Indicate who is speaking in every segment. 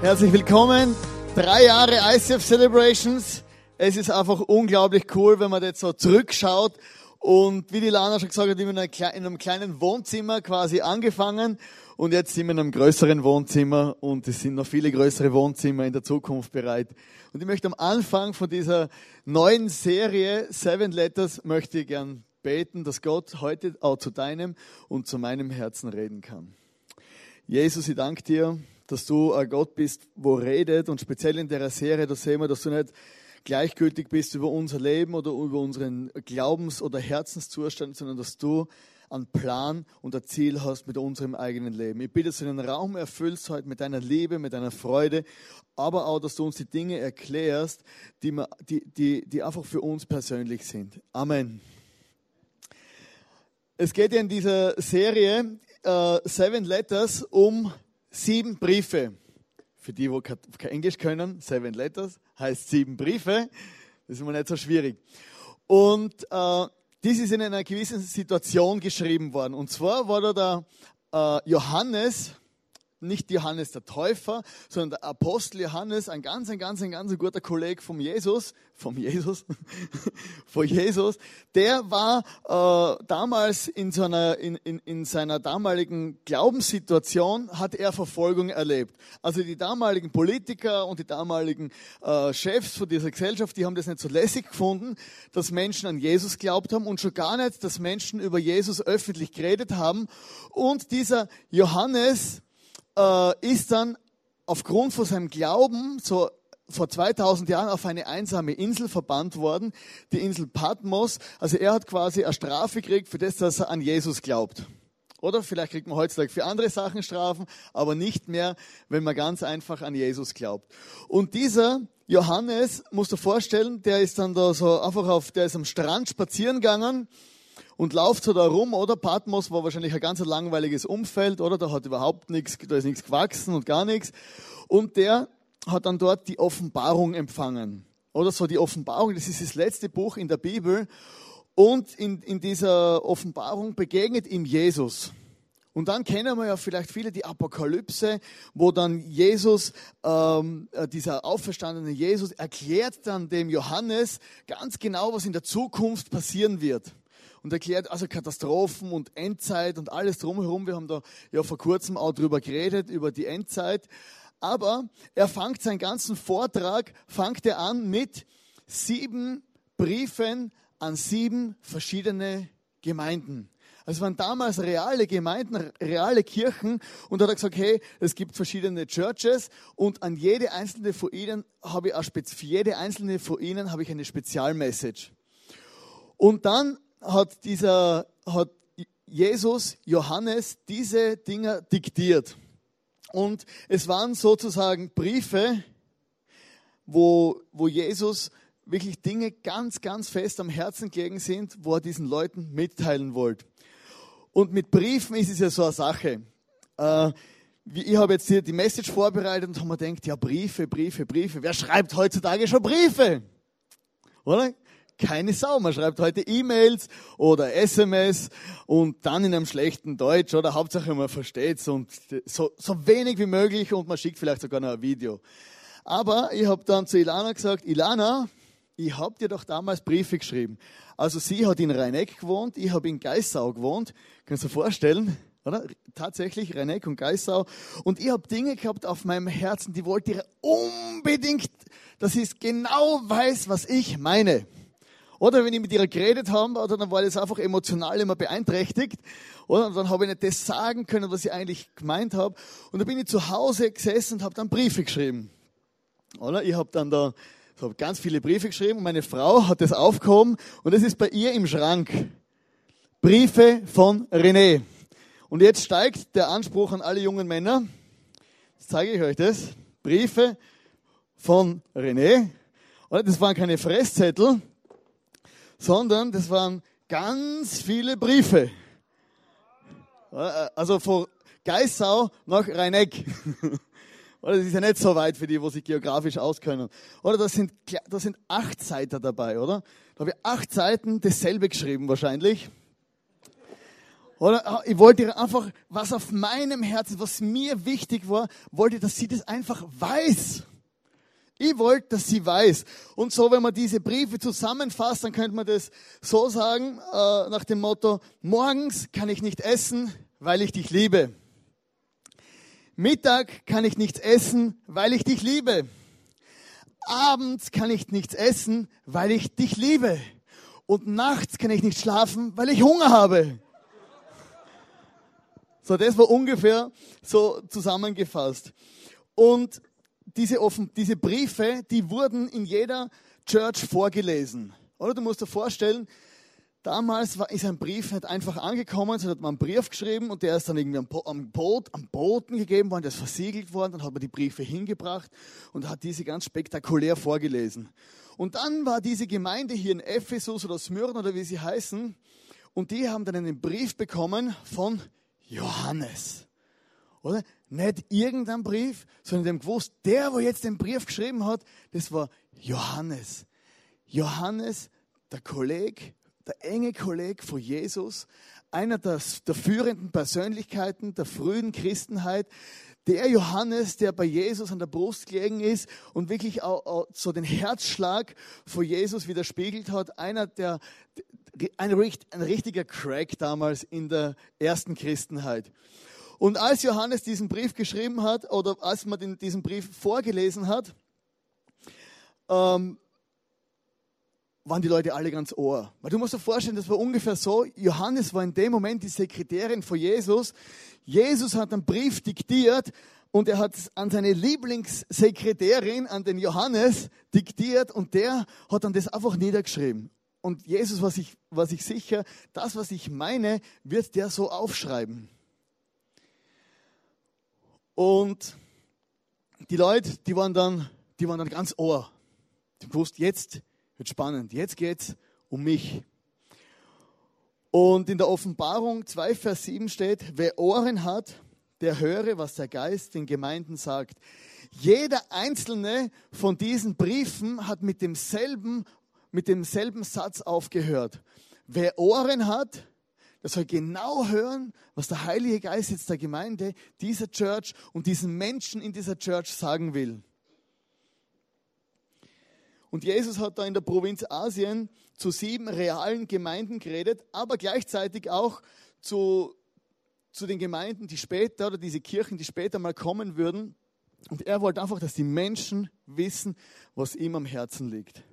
Speaker 1: Herzlich willkommen. Drei Jahre ICF Celebrations. Es ist einfach unglaublich cool, wenn man jetzt so zurückschaut. Und wie die Lana schon gesagt hat, wir in einem kleinen Wohnzimmer quasi angefangen. Und jetzt sind wir in einem größeren Wohnzimmer und es sind noch viele größere Wohnzimmer in der Zukunft bereit. Und ich möchte am Anfang von dieser neuen Serie Seven Letters möchte ich gern beten, dass Gott heute auch zu deinem und zu meinem Herzen reden kann. Jesus, ich danke dir dass du ein Gott bist, wo redet und speziell in der Serie, da sehen wir, dass du nicht gleichgültig bist über unser Leben oder über unseren Glaubens- oder Herzenszustand, sondern dass du einen Plan und ein Ziel hast mit unserem eigenen Leben. Ich bitte, dass du den Raum erfüllst heute mit deiner Liebe, mit deiner Freude, aber auch, dass du uns die Dinge erklärst, die, die, die, die einfach für uns persönlich sind. Amen. Es geht ja in dieser Serie äh, Seven Letters um sieben Briefe. Für die, die kein Englisch können, seven letters heißt sieben Briefe. Das ist immer nicht so schwierig. Und äh, dies ist in einer gewissen Situation geschrieben worden. Und zwar war da der äh, Johannes, nicht Johannes der Täufer, sondern der Apostel Johannes, ein ganz, ein ganz, ein ganz guter Kollege vom Jesus, vom Jesus, von Jesus, der war äh, damals in, so einer, in, in, in seiner damaligen Glaubenssituation, hat er Verfolgung erlebt. Also die damaligen Politiker und die damaligen äh, Chefs von dieser Gesellschaft, die haben das nicht so lässig gefunden, dass Menschen an Jesus glaubt haben und schon gar nicht, dass Menschen über Jesus öffentlich geredet haben. Und dieser Johannes, äh, ist dann aufgrund von seinem Glauben so vor 2000 Jahren auf eine einsame Insel verbannt worden, die Insel Patmos. Also er hat quasi eine Strafe gekriegt für das, dass er an Jesus glaubt. Oder vielleicht kriegt man heutzutage für andere Sachen Strafen, aber nicht mehr, wenn man ganz einfach an Jesus glaubt. Und dieser Johannes, musst du vorstellen, der ist dann da so einfach auf, der ist am Strand spazieren gegangen und lauft so da rum, oder? Patmos war wahrscheinlich ein ganz langweiliges Umfeld, oder? Da hat überhaupt nichts, da ist nichts gewachsen und gar nichts. Und der hat dann dort die Offenbarung empfangen. Oder so die Offenbarung, das ist das letzte Buch in der Bibel. Und in, in dieser Offenbarung begegnet ihm Jesus. Und dann kennen wir ja vielleicht viele die Apokalypse, wo dann Jesus, ähm, äh, dieser auferstandene Jesus, erklärt dann dem Johannes ganz genau, was in der Zukunft passieren wird und erklärt also Katastrophen und Endzeit und alles drumherum. Wir haben da ja vor kurzem auch drüber geredet, über die Endzeit. Aber er fängt seinen ganzen Vortrag, fängt er an mit sieben Briefen an sieben verschiedene Gemeinden. Also waren damals reale Gemeinden, reale Kirchen und da hat er gesagt, hey, es gibt verschiedene Churches und an jede einzelne von ihnen habe ich auch für jede einzelne von ihnen habe ich eine Spezialmessage. Und dann hat dieser, hat Jesus Johannes diese Dinge diktiert. Und es waren sozusagen Briefe, wo, wo Jesus wirklich Dinge ganz, ganz fest am Herzen gelegen sind, wo er diesen Leuten mitteilen wollte. Und mit Briefen ist es ja so eine Sache. Äh, ich habe jetzt hier die Message vorbereitet und habe mir gedacht, ja, Briefe, Briefe, Briefe. Wer schreibt heutzutage schon Briefe? Oder? Keine Sau. Man schreibt heute E-Mails oder SMS und dann in einem schlechten Deutsch oder Hauptsache man versteht es und so, so wenig wie möglich und man schickt vielleicht sogar noch ein Video. Aber ich habe dann zu Ilana gesagt, Ilana, ich habe dir doch damals Briefe geschrieben. Also sie hat in Rheineck gewohnt, ich habe in Geissau gewohnt. Kannst du dir vorstellen? Oder? Tatsächlich, Rheineck und Geissau. Und ich habe Dinge gehabt auf meinem Herzen, die wollte ich unbedingt, dass ich genau weiß, was ich meine. Oder wenn ich mit ihr geredet habe, oder dann war das einfach emotional immer beeinträchtigt. Oder und dann habe ich nicht das sagen können, was ich eigentlich gemeint habe. Und dann bin ich zu Hause gesessen und habe dann Briefe geschrieben. Oder ich habe dann da ich habe ganz viele Briefe geschrieben und meine Frau hat das aufgehoben und es ist bei ihr im Schrank. Briefe von René. Und jetzt steigt der Anspruch an alle jungen Männer. Jetzt zeige ich euch das. Briefe von René. Und das waren keine Fresszettel, sondern das waren ganz viele Briefe. Also von Geissau nach Rheineck. Oder das ist ja nicht so weit für die, wo sich geografisch auskennen. Oder das sind, das sind acht Seiten dabei, oder? Da habe ich acht Seiten dasselbe geschrieben wahrscheinlich. Oder ah, ich wollte einfach, was auf meinem Herzen, was mir wichtig war, wollte, dass sie das einfach weiß. Ich wollte, dass sie weiß. Und so, wenn man diese Briefe zusammenfasst, dann könnte man das so sagen, äh, nach dem Motto, morgens kann ich nicht essen, weil ich dich liebe. Mittag kann ich nichts essen, weil ich dich liebe. Abends kann ich nichts essen, weil ich dich liebe. Und nachts kann ich nicht schlafen, weil ich Hunger habe. So, das war ungefähr so zusammengefasst. Und diese, offen, diese Briefe, die wurden in jeder Church vorgelesen. Oder du musst dir vorstellen, damals war, ist ein Brief nicht einfach angekommen, sondern hat man einen Brief geschrieben und der ist dann irgendwie am, am, Boot, am Boden gegeben worden, der ist versiegelt worden, dann hat man die Briefe hingebracht und hat diese ganz spektakulär vorgelesen. Und dann war diese Gemeinde hier in Ephesus oder Smyrna oder wie sie heißen, und die haben dann einen Brief bekommen von Johannes. Oder? Nicht irgendein Brief, sondern dem gewusst, der, wo jetzt den Brief geschrieben hat, das war Johannes. Johannes, der Kollege, der enge Kollege von Jesus, einer der, der führenden Persönlichkeiten der frühen Christenheit, der Johannes, der bei Jesus an der Brust gelegen ist und wirklich auch, auch so den Herzschlag von Jesus widerspiegelt hat, einer der, ein, ein richtiger Crack damals in der ersten Christenheit. Und als Johannes diesen Brief geschrieben hat, oder als man den, diesen Brief vorgelesen hat, ähm, waren die Leute alle ganz ohr. Weil du musst dir vorstellen, das war ungefähr so, Johannes war in dem Moment die Sekretärin von Jesus. Jesus hat einen Brief diktiert und er hat an seine Lieblingssekretärin, an den Johannes, diktiert und der hat dann das einfach niedergeschrieben. Und Jesus war sich, war sich sicher, das, was ich meine, wird der so aufschreiben. Und die Leute, die waren dann, die waren dann ganz ohr. Die wussten, jetzt wird spannend, jetzt geht's um mich. Und in der Offenbarung 2, Vers 7 steht, wer Ohren hat, der höre, was der Geist den Gemeinden sagt. Jeder einzelne von diesen Briefen hat mit demselben mit demselben Satz aufgehört. Wer Ohren hat, der soll genau hören, was der Heilige Geist jetzt der Gemeinde, dieser Church und diesen Menschen in dieser Church sagen will. Und Jesus hat da in der Provinz Asien zu sieben realen Gemeinden geredet, aber gleichzeitig auch zu, zu den Gemeinden, die später, oder diese Kirchen, die später mal kommen würden. Und er wollte einfach, dass die Menschen wissen, was ihm am Herzen liegt.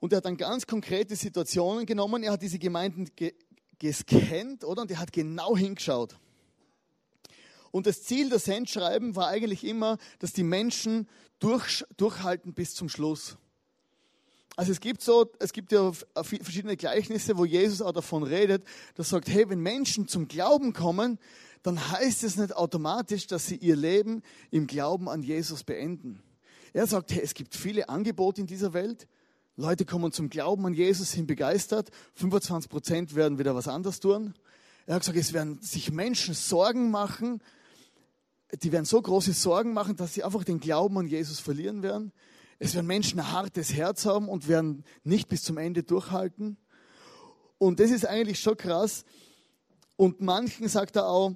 Speaker 1: Und er hat dann ganz konkrete Situationen genommen. Er hat diese Gemeinden ge gescannt, oder? Und er hat genau hingeschaut. Und das Ziel der Sendschreiben war eigentlich immer, dass die Menschen durch, durchhalten bis zum Schluss. Also es gibt so, es gibt ja verschiedene Gleichnisse, wo Jesus auch davon redet, dass sagt, hey, wenn Menschen zum Glauben kommen, dann heißt es nicht automatisch, dass sie ihr Leben im Glauben an Jesus beenden. Er sagt, hey, es gibt viele Angebote in dieser Welt, Leute kommen zum Glauben an Jesus, sind begeistert. 25 Prozent werden wieder was anderes tun. Er hat gesagt, es werden sich Menschen Sorgen machen. Die werden so große Sorgen machen, dass sie einfach den Glauben an Jesus verlieren werden. Es werden Menschen ein hartes Herz haben und werden nicht bis zum Ende durchhalten. Und das ist eigentlich schon krass. Und manchen sagt er auch,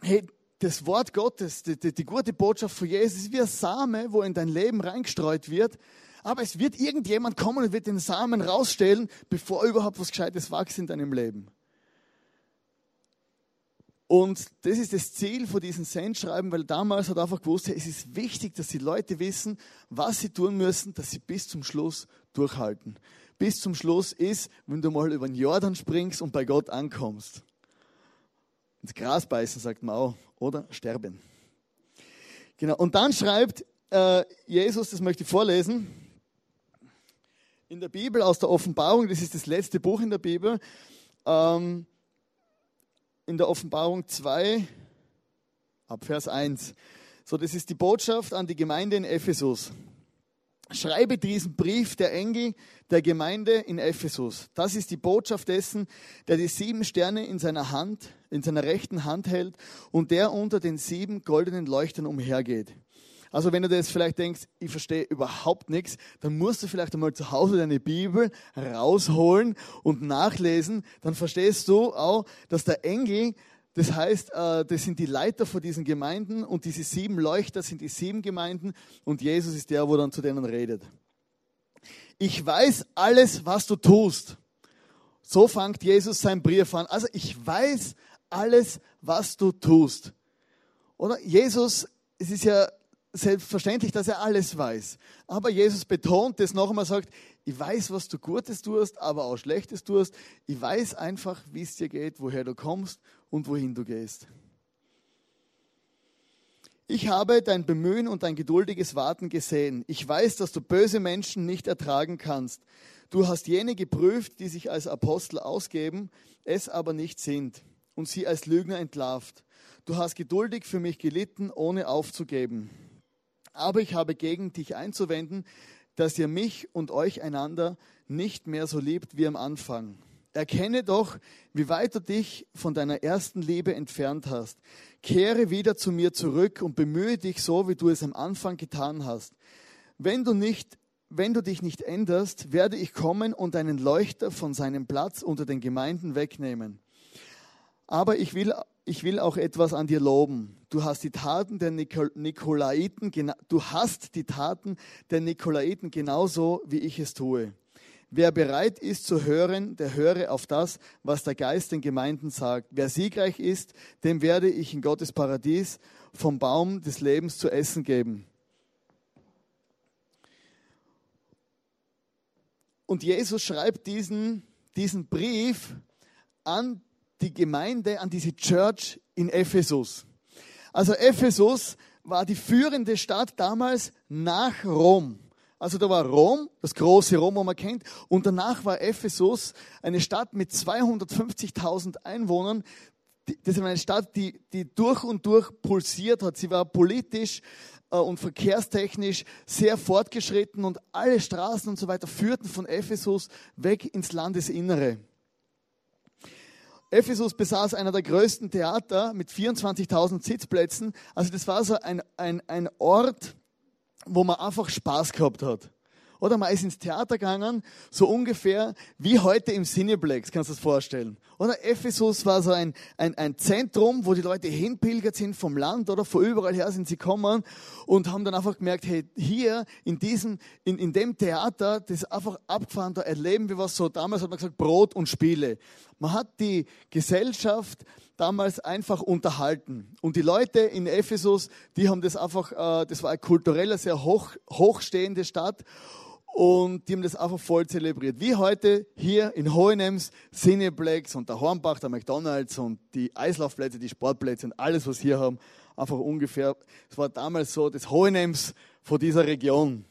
Speaker 1: hey, das Wort Gottes, die, die, die gute Botschaft von Jesus ist wie ein Same, wo in dein Leben reingestreut wird aber es wird irgendjemand kommen und wird den Samen rausstellen, bevor überhaupt was Gescheites wächst in deinem Leben. Und das ist das Ziel von diesen Sendschreiben, weil damals hat einfach gewusst, es ist wichtig, dass die Leute wissen, was sie tun müssen, dass sie bis zum Schluss durchhalten. Bis zum Schluss ist, wenn du mal über den Jordan springst und bei Gott ankommst. Ins Gras beißen, sagt man auch, oder sterben. Genau. Und dann schreibt äh, Jesus, das möchte ich vorlesen, in der Bibel aus der Offenbarung, das ist das letzte Buch in der Bibel, ähm, in der Offenbarung 2, ab Vers 1. So, das ist die Botschaft an die Gemeinde in Ephesus. Schreibe diesen Brief der Engel der Gemeinde in Ephesus. Das ist die Botschaft dessen, der die sieben Sterne in seiner Hand, in seiner rechten Hand hält und der unter den sieben goldenen Leuchtern umhergeht. Also wenn du das vielleicht denkst, ich verstehe überhaupt nichts, dann musst du vielleicht einmal zu Hause deine Bibel rausholen und nachlesen. Dann verstehst du auch, dass der Engel, das heißt, äh, das sind die Leiter von diesen Gemeinden und diese sieben Leuchter sind die sieben Gemeinden und Jesus ist der, wo dann zu denen redet. Ich weiß alles, was du tust. So fängt Jesus seinen Brief an. Also ich weiß alles, was du tust. Oder Jesus, es ist ja selbstverständlich, dass er alles weiß. Aber Jesus betont das noch einmal, sagt, ich weiß, was du Gutes tust, aber auch Schlechtes tust. Ich weiß einfach, wie es dir geht, woher du kommst und wohin du gehst. Ich habe dein Bemühen und dein geduldiges Warten gesehen. Ich weiß, dass du böse Menschen nicht ertragen kannst. Du hast jene geprüft, die sich als Apostel ausgeben, es aber nicht sind, und sie als Lügner entlarvt. Du hast geduldig für mich gelitten, ohne aufzugeben. Aber ich habe gegen dich einzuwenden, dass ihr mich und euch einander nicht mehr so liebt wie am Anfang. Erkenne doch, wie weit du dich von deiner ersten Liebe entfernt hast. Kehre wieder zu mir zurück und bemühe dich so, wie du es am Anfang getan hast. Wenn du nicht wenn du dich nicht änderst, werde ich kommen und einen Leuchter von seinem Platz unter den Gemeinden wegnehmen. Aber ich will ich will auch etwas an dir loben. Du hast die Taten der Nikolaiten, du hast die Taten der Nikolaiten genauso, wie ich es tue. Wer bereit ist zu hören, der höre auf das, was der Geist den Gemeinden sagt. Wer siegreich ist, dem werde ich in Gottes Paradies vom Baum des Lebens zu essen geben. Und Jesus schreibt diesen, diesen Brief an die Gemeinde, an diese Church in Ephesus. Also Ephesus war die führende Stadt damals nach Rom. Also da war Rom, das große Rom, wo man kennt, und danach war Ephesus eine Stadt mit 250.000 Einwohnern. Das ist eine Stadt, die, die durch und durch pulsiert hat. Sie war politisch äh, und verkehrstechnisch sehr fortgeschritten und alle Straßen und so weiter führten von Ephesus weg ins Landesinnere. Ephesus besaß einer der größten Theater mit 24.000 Sitzplätzen. Also das war so ein, ein, ein Ort, wo man einfach Spaß gehabt hat. Oder man ist ins Theater gegangen, so ungefähr wie heute im Cineplex, kannst du das vorstellen. Oder Ephesus war so ein, ein, ein Zentrum, wo die Leute hinpilgert sind vom Land oder von überall her sind sie gekommen und haben dann einfach gemerkt, hey, hier in diesem, in, in dem Theater, das ist einfach abgefahren, da erleben wir was so. Damals hat man gesagt, Brot und Spiele. Man hat die Gesellschaft damals einfach unterhalten. Und die Leute in Ephesus, die haben das einfach, äh, das war eine kulturell sehr hoch, hochstehende Stadt und die haben das einfach voll zelebriert. Wie heute hier in Hohenems, Cineplex und der Hornbach, der McDonalds und die Eislaufplätze, die Sportplätze und alles, was hier haben, einfach ungefähr, es war damals so das Hohenems von dieser Region.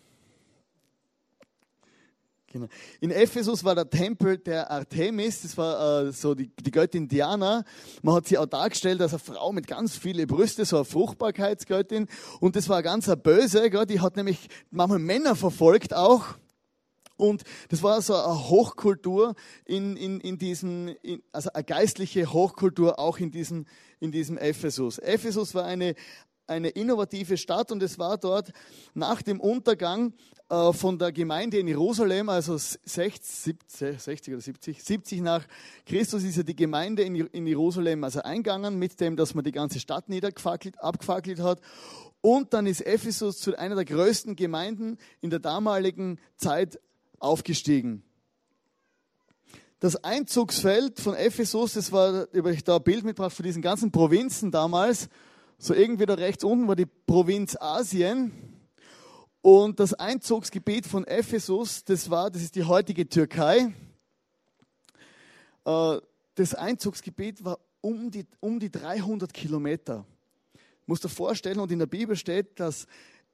Speaker 1: Genau. In Ephesus war der Tempel der Artemis, das war äh, so die, die Göttin Diana. Man hat sie auch dargestellt als eine Frau mit ganz vielen Brüste, so eine Fruchtbarkeitsgöttin. Und das war ganz eine böse, gell? die hat nämlich manchmal Männer verfolgt auch. Und das war so eine Hochkultur in, in, in diesem, in, also eine geistliche Hochkultur auch in diesem, in diesem Ephesus. Ephesus war eine, eine innovative Stadt und es war dort nach dem Untergang äh, von der Gemeinde in Jerusalem, also 60, 60 oder 70, 70 nach Christus ist ja die Gemeinde in, Jerusalem also eingegangen mit dem, dass man die ganze Stadt niedergefackelt, abgefackelt hat. Und dann ist Ephesus zu einer der größten Gemeinden in der damaligen Zeit aufgestiegen. Das Einzugsfeld von Ephesus, das war, ich da ein Bild mitgebracht von diesen ganzen Provinzen damals, so irgendwie da rechts unten war die Provinz Asien. Und das Einzugsgebiet von Ephesus, das war, das ist die heutige Türkei. Äh, das Einzugsgebiet war um die, um die 300 Kilometer. Musst dir vorstellen, und in der Bibel steht, dass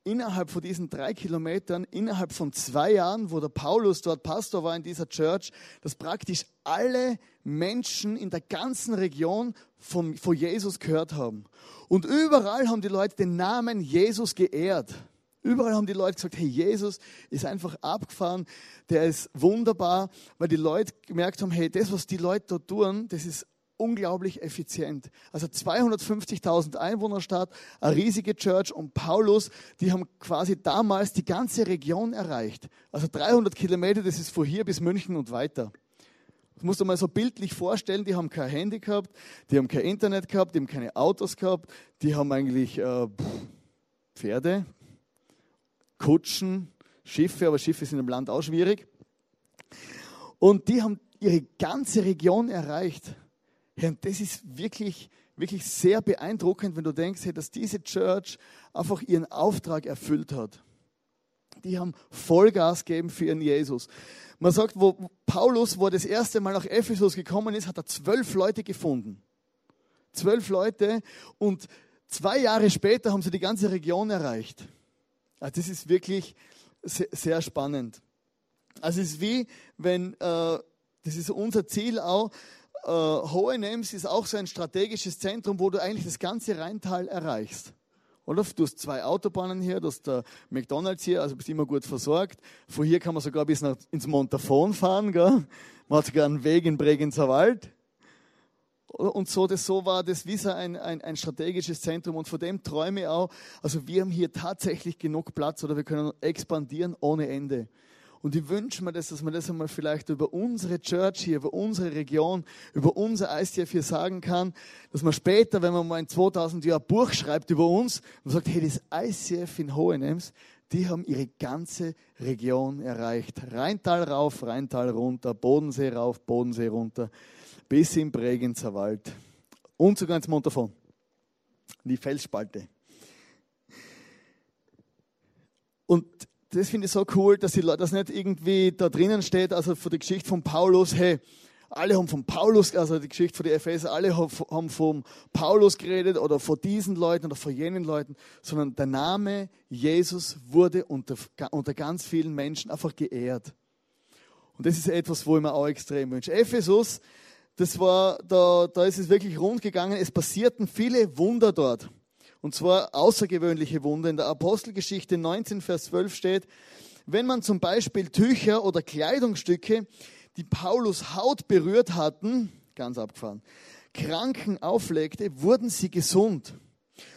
Speaker 1: innerhalb von diesen drei Kilometern, innerhalb von zwei Jahren, wo der Paulus dort Pastor war in dieser Church, dass praktisch alle Menschen in der ganzen Region von, von Jesus gehört haben. Und überall haben die Leute den Namen Jesus geehrt. Überall haben die Leute gesagt, hey, Jesus ist einfach abgefahren, der ist wunderbar, weil die Leute gemerkt haben, hey, das, was die Leute dort tun, das ist unglaublich effizient. Also 250.000 Einwohnerstadt, eine riesige Church und Paulus, die haben quasi damals die ganze Region erreicht. Also 300 Kilometer, das ist von hier bis München und weiter. Das musst du mal so bildlich vorstellen, die haben kein Handy gehabt, die haben kein Internet gehabt, die haben keine Autos gehabt, die haben eigentlich äh, Pferde, Kutschen, Schiffe, aber Schiffe sind im Land auch schwierig. Und die haben ihre ganze Region erreicht. Und das ist wirklich, wirklich sehr beeindruckend, wenn du denkst, hey, dass diese Church einfach ihren Auftrag erfüllt hat. Die haben Vollgas gegeben für ihren Jesus. Man sagt, wo Paulus, wo er das erste Mal nach Ephesus gekommen ist, hat er zwölf Leute gefunden. Zwölf Leute und zwei Jahre später haben sie die ganze Region erreicht. Also das ist wirklich sehr, spannend. Also es ist wie, wenn, äh, das ist unser Ziel auch, äh, Hohenems ist auch so ein strategisches Zentrum, wo du eigentlich das ganze Rheintal erreichst. Oder? Du hast zwei Autobahnen hier, du hast der McDonalds hier, also bist immer gut versorgt. Von hier kann man sogar bis nach, ins Montafon fahren. Gell? Man hat sogar einen Weg in Bregenzer Wald. Und so, das, so war das so ein, ein, ein strategisches Zentrum. Und von dem träume ich auch. Also wir haben hier tatsächlich genug Platz oder wir können expandieren ohne Ende. Und ich wünsche mir das, dass man das einmal vielleicht über unsere Church hier, über unsere Region, über unser ICF hier sagen kann, dass man später, wenn man mal in 2000 Jahren ein Buch schreibt über uns und sagt, hey, das ICF in Hohenems, die haben ihre ganze Region erreicht. Rheintal rauf, Rheintal runter, Bodensee rauf, Bodensee runter, bis in Bregenzer Wald und sogar ins Montafon, die Felsspalte. Und das finde ich so cool, dass die Leute das nicht irgendwie da drinnen steht, also für die Geschichte von Paulus, hey, alle haben von Paulus, also die Geschichte von den Epheser, alle haben vom Paulus geredet oder von diesen Leuten oder von jenen Leuten, sondern der Name Jesus wurde unter, unter ganz vielen Menschen einfach geehrt. Und das ist etwas, wo ich mir auch extrem wünsche. Ephesus, das war, da, da ist es wirklich rund gegangen. Es passierten viele Wunder dort. Und zwar außergewöhnliche Wunder. In der Apostelgeschichte 19, Vers 12 steht, wenn man zum Beispiel Tücher oder Kleidungsstücke, die Paulus Haut berührt hatten, ganz abgefahren, Kranken auflegte, wurden sie gesund.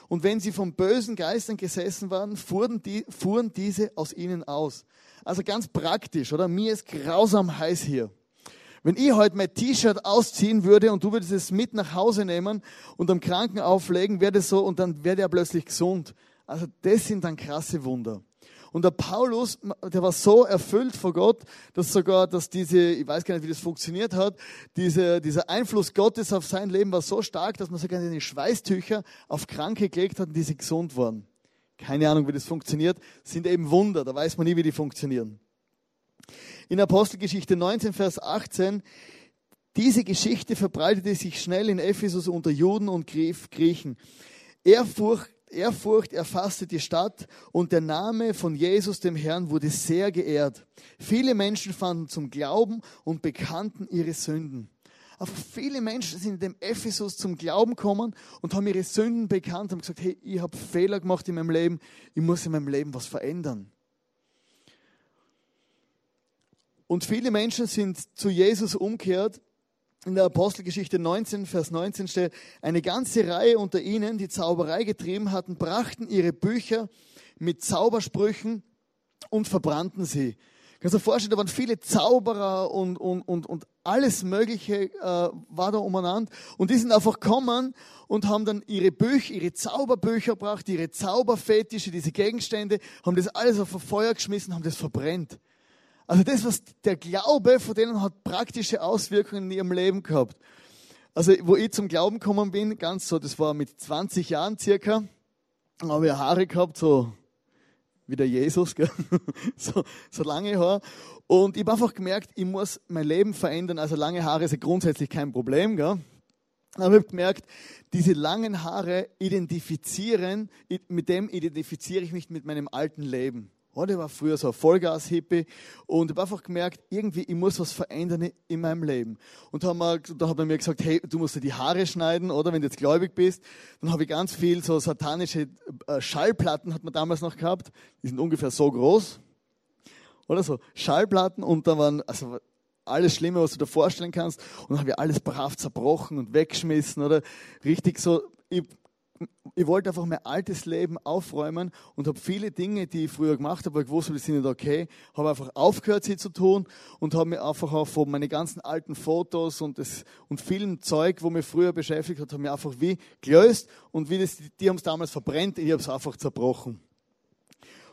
Speaker 1: Und wenn sie von bösen Geistern gesessen waren, fuhren, die, fuhren diese aus ihnen aus. Also ganz praktisch, oder? Mir ist grausam heiß hier. Wenn ich heute mein T-Shirt ausziehen würde und du würdest es mit nach Hause nehmen und am Kranken auflegen, wäre das so und dann wäre der plötzlich gesund. Also das sind dann krasse Wunder. Und der Paulus, der war so erfüllt vor Gott, dass sogar, dass diese, ich weiß gar nicht, wie das funktioniert hat, diese, dieser Einfluss Gottes auf sein Leben war so stark, dass man sogar die Schweißtücher auf Kranke gelegt hat und die sie gesund wurden. Keine Ahnung, wie das funktioniert. Sind eben Wunder, da weiß man nie, wie die funktionieren in Apostelgeschichte 19, Vers 18, diese Geschichte verbreitete sich schnell in Ephesus unter Juden und Griechen. Ehrfurcht, Ehrfurcht erfasste die Stadt und der Name von Jesus, dem Herrn, wurde sehr geehrt. Viele Menschen fanden zum Glauben und bekannten ihre Sünden. Aber viele Menschen sind in dem Ephesus zum Glauben gekommen und haben ihre Sünden bekannt, haben gesagt, hey, ich habe Fehler gemacht in meinem Leben, ich muss in meinem Leben was verändern. Und viele Menschen sind zu Jesus umkehrt. In der Apostelgeschichte 19, Vers 19 steht, eine ganze Reihe unter ihnen, die Zauberei getrieben hatten, brachten ihre Bücher mit Zaubersprüchen und verbrannten sie. Kannst du dir vorstellen, da waren viele Zauberer und, und, und, und alles Mögliche äh, war da umeinander. Und die sind einfach gekommen und haben dann ihre Bücher, ihre Zauberbücher gebracht, ihre Zauberfetische, diese Gegenstände, haben das alles auf ein Feuer geschmissen, haben das verbrennt. Also das, was der Glaube von denen hat praktische Auswirkungen in ihrem Leben gehabt. Also wo ich zum Glauben gekommen bin, ganz so, das war mit 20 Jahren circa, habe ich Haare gehabt, so wie der Jesus, gell? so, so lange Haare. Und ich habe einfach gemerkt, ich muss mein Leben verändern. Also lange Haare ja grundsätzlich kein Problem. Gell? Aber ich habe gemerkt, diese langen Haare identifizieren, mit dem identifiziere ich mich mit meinem alten Leben. Oh, der war früher so ein Vollgas-Hippie und ich habe einfach gemerkt, irgendwie, ich muss was verändern in meinem Leben. Und haben wir, da hat man mir gesagt, hey, du musst dir die Haare schneiden, oder, wenn du jetzt gläubig bist. Dann habe ich ganz viel so satanische äh, Schallplatten, hat man damals noch gehabt. Die sind ungefähr so groß. Oder so, Schallplatten und da waren, also alles Schlimme, was du dir vorstellen kannst. Und dann habe ich alles brav zerbrochen und weggeschmissen oder richtig so. Ich, ich wollte einfach mein altes Leben aufräumen und habe viele Dinge, die ich früher gemacht habe, weil ich wusste, die sind nicht okay, habe einfach aufgehört, sie zu tun und habe mir einfach auch von meine ganzen alten Fotos und, das, und vielen Zeug, wo mich früher beschäftigt hat, habe mir einfach wie gelöst und wie das, die haben es damals verbrennt, ich habe es einfach zerbrochen.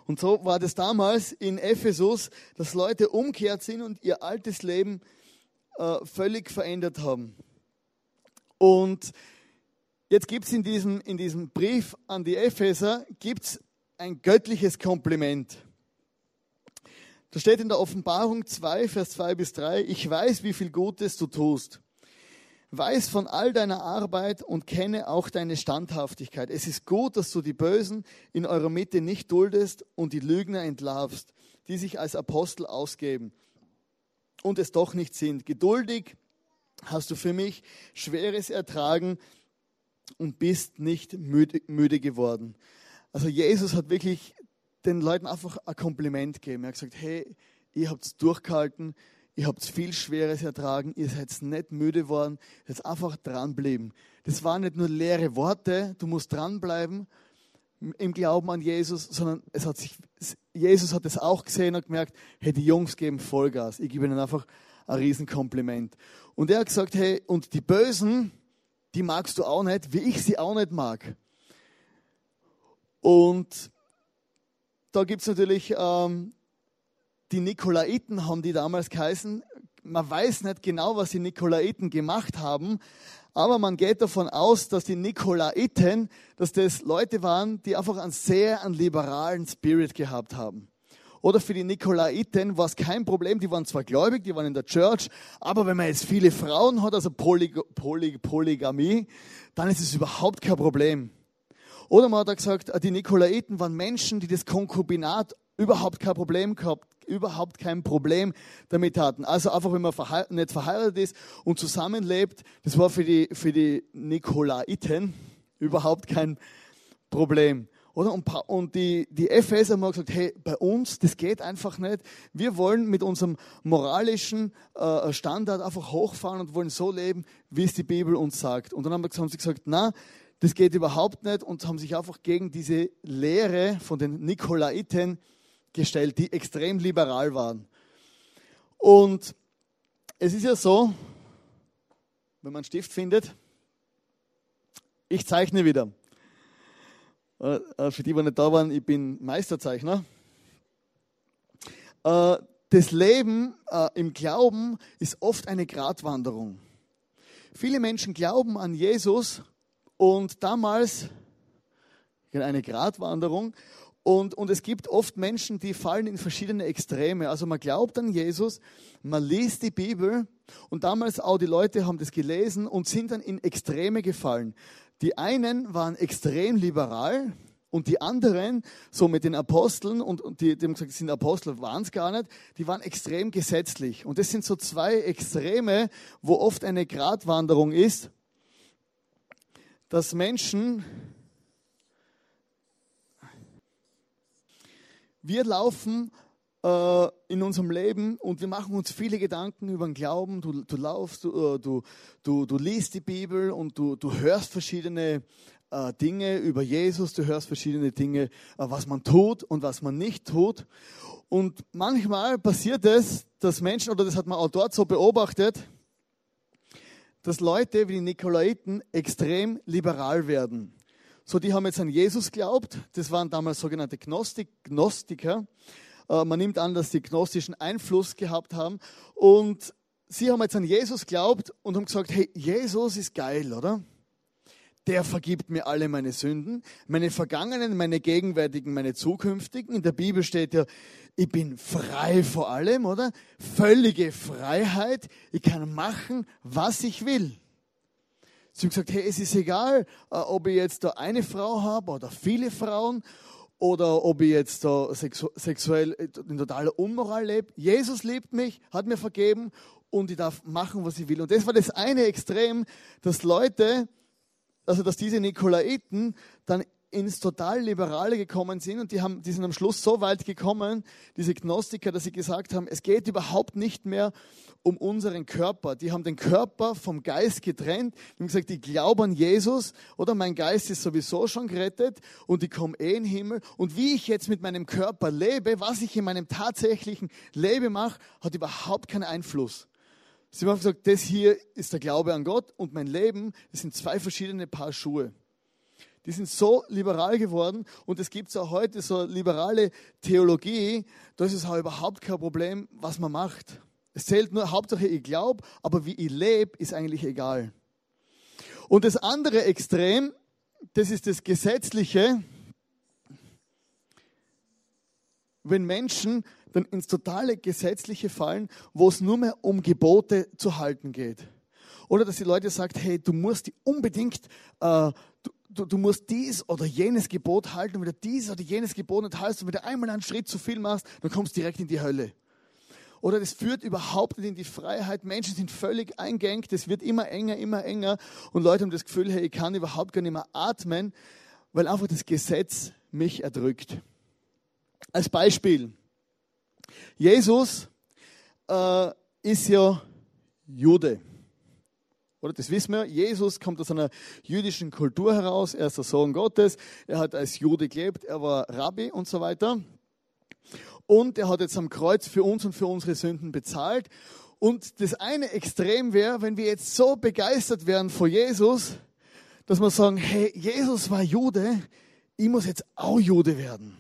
Speaker 1: Und so war das damals in Ephesus, dass Leute umkehrt sind und ihr altes Leben äh, völlig verändert haben. Und jetzt gibt es in diesem, in diesem Brief an die Epheser gibt's ein göttliches Kompliment. Da steht in der Offenbarung 2, Vers 2 bis 3, ich weiß, wie viel Gutes du tust. Weiß von all deiner Arbeit und kenne auch deine Standhaftigkeit. Es ist gut, dass du die Bösen in eurer Mitte nicht duldest und die Lügner entlarvst, die sich als Apostel ausgeben und es doch nicht sind. Geduldig hast du für mich Schweres ertragen und bist nicht müde, müde geworden. Also Jesus hat wirklich den Leuten einfach ein Kompliment gegeben. Er hat gesagt, hey, ihr habt es durchgehalten, ihr habt viel Schweres ertragen, ihr seid nicht müde worden, jetzt einfach dranbleiben. Das waren nicht nur leere Worte, du musst dranbleiben im Glauben an Jesus, sondern es hat sich, Jesus hat es auch gesehen und gemerkt, hey, die Jungs geben Vollgas. Ich gebe ihnen einfach ein Riesenkompliment. Und er hat gesagt, hey, und die Bösen, die magst du auch nicht, wie ich sie auch nicht mag. Und da gibt es natürlich ähm, die Nikolaiten haben die damals geheißen. Man weiß nicht genau, was die Nikolaiten gemacht haben, aber man geht davon aus, dass die Nikolaiten, dass das Leute waren, die einfach einen sehr einen liberalen Spirit gehabt haben. Oder für die Nikolaiten war es kein Problem, die waren zwar gläubig, die waren in der Church, aber wenn man jetzt viele Frauen hat, also Poly Poly Polygamie, dann ist es überhaupt kein Problem. Oder man hat gesagt, die Nikolaiten waren Menschen, die das Konkubinat überhaupt kein Problem gehabt, überhaupt kein Problem damit hatten. Also einfach, wenn man verhe nicht verheiratet ist und zusammenlebt, das war für die, für die Nikolaiten überhaupt kein Problem. Oder? Und, und die, die Epheser haben gesagt, hey, bei uns, das geht einfach nicht. Wir wollen mit unserem moralischen äh, Standard einfach hochfahren und wollen so leben, wie es die Bibel uns sagt. Und dann haben, haben sie gesagt, na, das geht überhaupt nicht und haben sich einfach gegen diese Lehre von den Nikolaiten gestellt, die extrem liberal waren. Und es ist ja so, wenn man einen Stift findet, ich zeichne wieder. Äh, äh, für die, die nicht da waren, ich bin Meisterzeichner. Äh, das Leben im Glauben ist oft eine Gratwanderung. Viele Menschen glauben an Jesus und damals eine Gratwanderung und, und es gibt oft Menschen, die fallen in verschiedene Extreme. Also man glaubt an Jesus, man liest die Bibel und damals auch die Leute haben das gelesen und sind dann in Extreme gefallen. Die einen waren extrem liberal und die anderen, so mit den Aposteln, und, und die, die haben gesagt, sind Apostel, waren es gar nicht, die waren extrem gesetzlich. Und das sind so zwei Extreme, wo oft eine Gratwanderung ist, dass Menschen Wir laufen äh, in unserem Leben und wir machen uns viele Gedanken über den Glauben. Du, du laufst, du, äh, du, du, du liest die Bibel und du, du hörst verschiedene äh, Dinge über Jesus, du hörst verschiedene Dinge, äh, was man tut und was man nicht tut. Und manchmal passiert es, dass Menschen, oder das hat man auch dort so beobachtet, dass Leute wie die Nikolaiten extrem liberal werden. So, die haben jetzt an Jesus glaubt. Das waren damals sogenannte Gnostik, Gnostiker. Äh, man nimmt an, dass sie gnostischen Einfluss gehabt haben. Und sie haben jetzt an Jesus glaubt und haben gesagt, hey, Jesus ist geil, oder? Der vergibt mir alle meine Sünden, meine vergangenen, meine gegenwärtigen, meine zukünftigen. In der Bibel steht ja, ich bin frei vor allem, oder? Völlige Freiheit. Ich kann machen, was ich will. Sie haben gesagt, hey, es ist egal, äh, ob ich jetzt da eine Frau habe oder viele Frauen oder ob ich jetzt sexu sexuell in totaler Unmoral lebe. Jesus liebt mich, hat mir vergeben und ich darf machen, was ich will. Und das war das eine Extrem, dass Leute, also dass diese Nikolaiten dann ins total Liberale gekommen sind und die, haben, die sind am Schluss so weit gekommen, diese Gnostiker, dass sie gesagt haben, es geht überhaupt nicht mehr um unseren Körper. Die haben den Körper vom Geist getrennt. Die haben gesagt, ich glaube an Jesus oder mein Geist ist sowieso schon gerettet und ich komme eh in den Himmel. Und wie ich jetzt mit meinem Körper lebe, was ich in meinem tatsächlichen Leben mache, hat überhaupt keinen Einfluss. Sie haben gesagt, das hier ist der Glaube an Gott und mein Leben, das sind zwei verschiedene Paar Schuhe. Die sind so liberal geworden und es gibt auch heute so liberale Theologie, da ist es auch überhaupt kein Problem, was man macht. Es zählt nur, Hauptsache ich glaube, aber wie ich lebe, ist eigentlich egal. Und das andere Extrem, das ist das Gesetzliche, wenn Menschen dann ins totale Gesetzliche fallen, wo es nur mehr um Gebote zu halten geht. Oder dass die Leute sagen, hey, du musst die unbedingt, äh, du, du, du, musst dies oder jenes Gebot halten. Und wenn du dies oder jenes Gebot nicht hältst und wenn du einmal einen Schritt zu viel machst, dann kommst du direkt in die Hölle. Oder das führt überhaupt nicht in die Freiheit. Menschen sind völlig eingängt, es wird immer enger, immer enger. Und Leute haben das Gefühl, hey, ich kann überhaupt gar nicht mehr atmen, weil einfach das Gesetz mich erdrückt. Als Beispiel. Jesus äh, ist ja Jude. Oder das wissen wir, Jesus kommt aus einer jüdischen Kultur heraus, er ist der Sohn Gottes, er hat als Jude gelebt, er war Rabbi und so weiter. Und er hat jetzt am Kreuz für uns und für unsere Sünden bezahlt. Und das eine Extrem wäre, wenn wir jetzt so begeistert wären vor Jesus, dass wir sagen, hey, Jesus war Jude, ich muss jetzt auch Jude werden.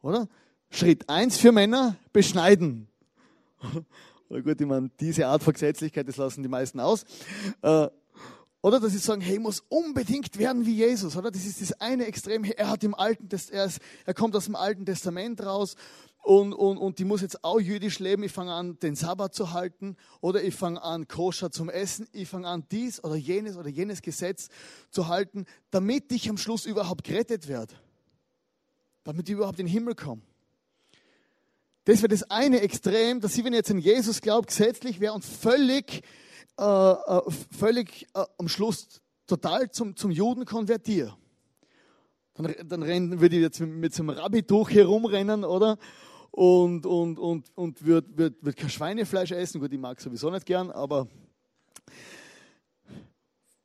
Speaker 1: Oder? Schritt eins für Männer, beschneiden. Oder gut, ich meine, diese Art von Gesetzlichkeit, das lassen die meisten aus. Äh, oder dass sie sagen, hey, ich muss unbedingt werden wie Jesus, oder? Das ist das eine Extrem. Er hat im Alten, er, ist, er kommt aus dem Alten Testament raus und, und, und die muss jetzt auch jüdisch leben. Ich fange an, den Sabbat zu halten oder ich fange an, koscher zum Essen. Ich fange an, dies oder jenes oder jenes Gesetz zu halten, damit ich am Schluss überhaupt gerettet werde. Damit ich überhaupt in den Himmel komme. Das wäre das eine Extrem, dass sie, wenn jetzt an Jesus glaubt, gesetzlich wäre und völlig, äh, äh, völlig äh, am Schluss total zum, zum Juden konvertiert. Dann, dann rennen, würde ich jetzt mit, mit so einem Rabbituch herumrennen, oder? Und, und, und, und würde würd, würd kein Schweinefleisch essen. Gut, ich mag sowieso nicht gern, aber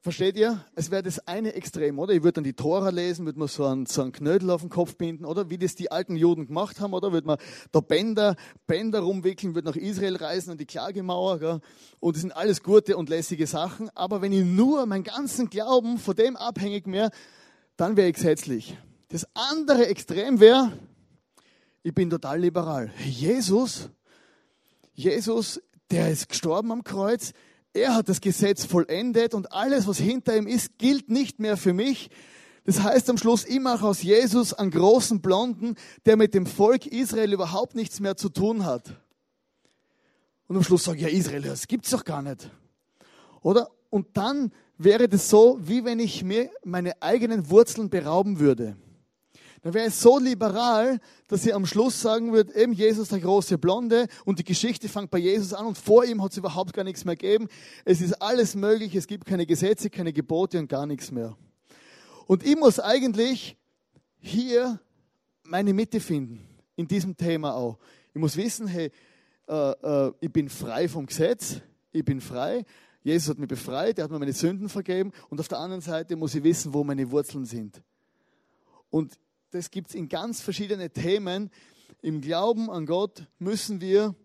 Speaker 1: Versteht ihr? Es wäre das eine Extrem, oder? Ich würde dann die Tora lesen, würde man so einen, so einen Knödel auf den Kopf binden, oder? Wie das die alten Juden gemacht haben, oder? Würde man da Bänder, Bänder rumwickeln, würde nach Israel reisen und die Klagemauer, gell? Und das sind alles gute und lässige Sachen. Aber wenn ich nur meinen ganzen Glauben von dem abhängig wäre, dann wäre ich gesetzlich. Das andere Extrem wäre, ich bin total liberal. Jesus, Jesus, der ist gestorben am Kreuz, er hat das Gesetz vollendet und alles, was hinter ihm ist, gilt nicht mehr für mich. Das heißt am Schluss, ich mache aus Jesus einen großen Blonden, der mit dem Volk Israel überhaupt nichts mehr zu tun hat. Und am Schluss sage ich, ja, Israel, das gibt's doch gar nicht. Oder? Und dann wäre das so, wie wenn ich mir meine eigenen Wurzeln berauben würde dann wäre es so liberal, dass sie am Schluss sagen wird, eben Jesus der große Blonde und die Geschichte fängt bei Jesus an und vor ihm hat es überhaupt gar nichts mehr gegeben. Es ist alles möglich, es gibt keine Gesetze, keine Gebote und gar nichts mehr. Und ich muss eigentlich hier meine Mitte finden, in diesem Thema auch. Ich muss wissen, hey, äh, äh, ich bin frei vom Gesetz, ich bin frei, Jesus hat mich befreit, er hat mir meine Sünden vergeben und auf der anderen Seite muss ich wissen, wo meine Wurzeln sind. Und das gibt es in ganz verschiedenen Themen. Im Glauben an Gott müssen wir,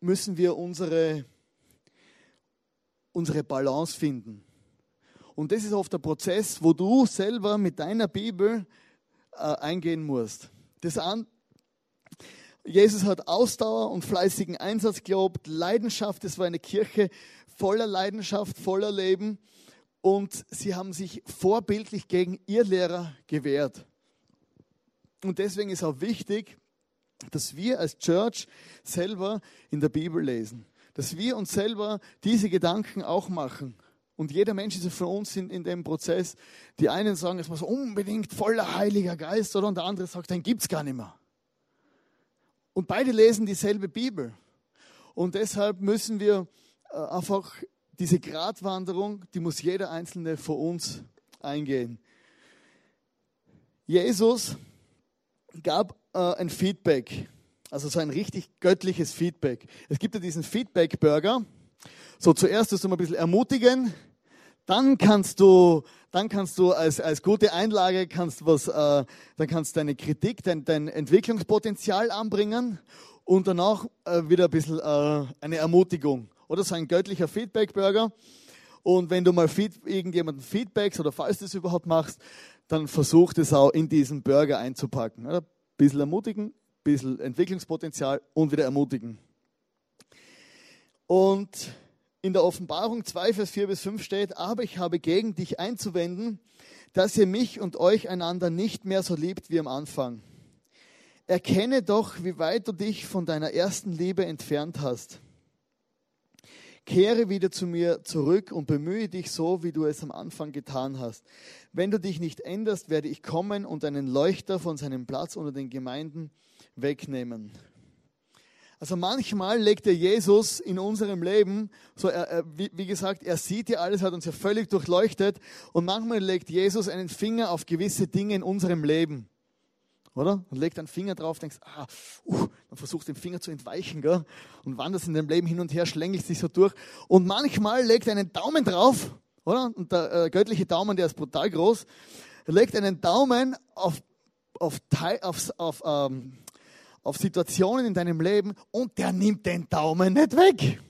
Speaker 1: müssen wir unsere, unsere Balance finden. Und das ist oft der Prozess, wo du selber mit deiner Bibel äh, eingehen musst. Das an, Jesus hat Ausdauer und fleißigen Einsatz gelobt, Leidenschaft, es war eine Kirche voller Leidenschaft, voller Leben und sie haben sich vorbildlich gegen ihr Lehrer gewehrt. Und deswegen ist auch wichtig, dass wir als Church selber in der Bibel lesen. Dass wir uns selber diese Gedanken auch machen. Und jeder Mensch ist für uns in, in dem Prozess. Die einen sagen, es muss unbedingt voller Heiliger Geist, oder? Und der andere sagt, den gibt es gar nicht mehr. Und beide lesen dieselbe Bibel. Und deshalb müssen wir äh, einfach diese Gratwanderung, die muss jeder Einzelne vor uns eingehen. Jesus gab äh, ein Feedback, also so ein richtig göttliches Feedback. Es gibt ja diesen Feedback-Burger. So, zuerst musst du mal ein bisschen ermutigen, dann kannst du, dann kannst du als, als gute Einlage kannst was, äh, dann kannst du deine Kritik, dein, dein Entwicklungspotenzial anbringen und danach äh, wieder ein bisschen äh, eine Ermutigung oder so ein göttlicher Feedback-Burger. Und wenn du mal Feed, irgendjemanden Feedbacks oder falls du es überhaupt machst, dann versuch das auch in diesen Burger einzupacken. Ein bisschen ermutigen, ein bisschen Entwicklungspotenzial und wieder ermutigen. Und in der Offenbarung 2, Vers 4 bis 5 steht, aber ich habe gegen dich einzuwenden, dass ihr mich und euch einander nicht mehr so liebt wie am Anfang. Erkenne doch, wie weit du dich von deiner ersten Liebe entfernt hast. Kehre wieder zu mir zurück und bemühe dich so, wie du es am Anfang getan hast. Wenn du dich nicht änderst, werde ich kommen und einen Leuchter von seinem Platz unter den Gemeinden wegnehmen. Also manchmal legt der Jesus in unserem Leben, so er, wie, wie, gesagt, er sieht ja alles, hat uns ja völlig durchleuchtet und manchmal legt Jesus einen Finger auf gewisse Dinge in unserem Leben. Oder? Und legt einen Finger drauf, denkst, ah, uh, dann versuchst den Finger zu entweichen, gell? Und wanderst in deinem Leben hin und her, schlängelt sich so durch. Und manchmal legt einen Daumen drauf, oder? Und der äh, göttliche Daumen, der ist brutal groß, legt einen Daumen auf, auf, auf, auf, ähm, auf Situationen in deinem Leben und der nimmt den Daumen nicht weg.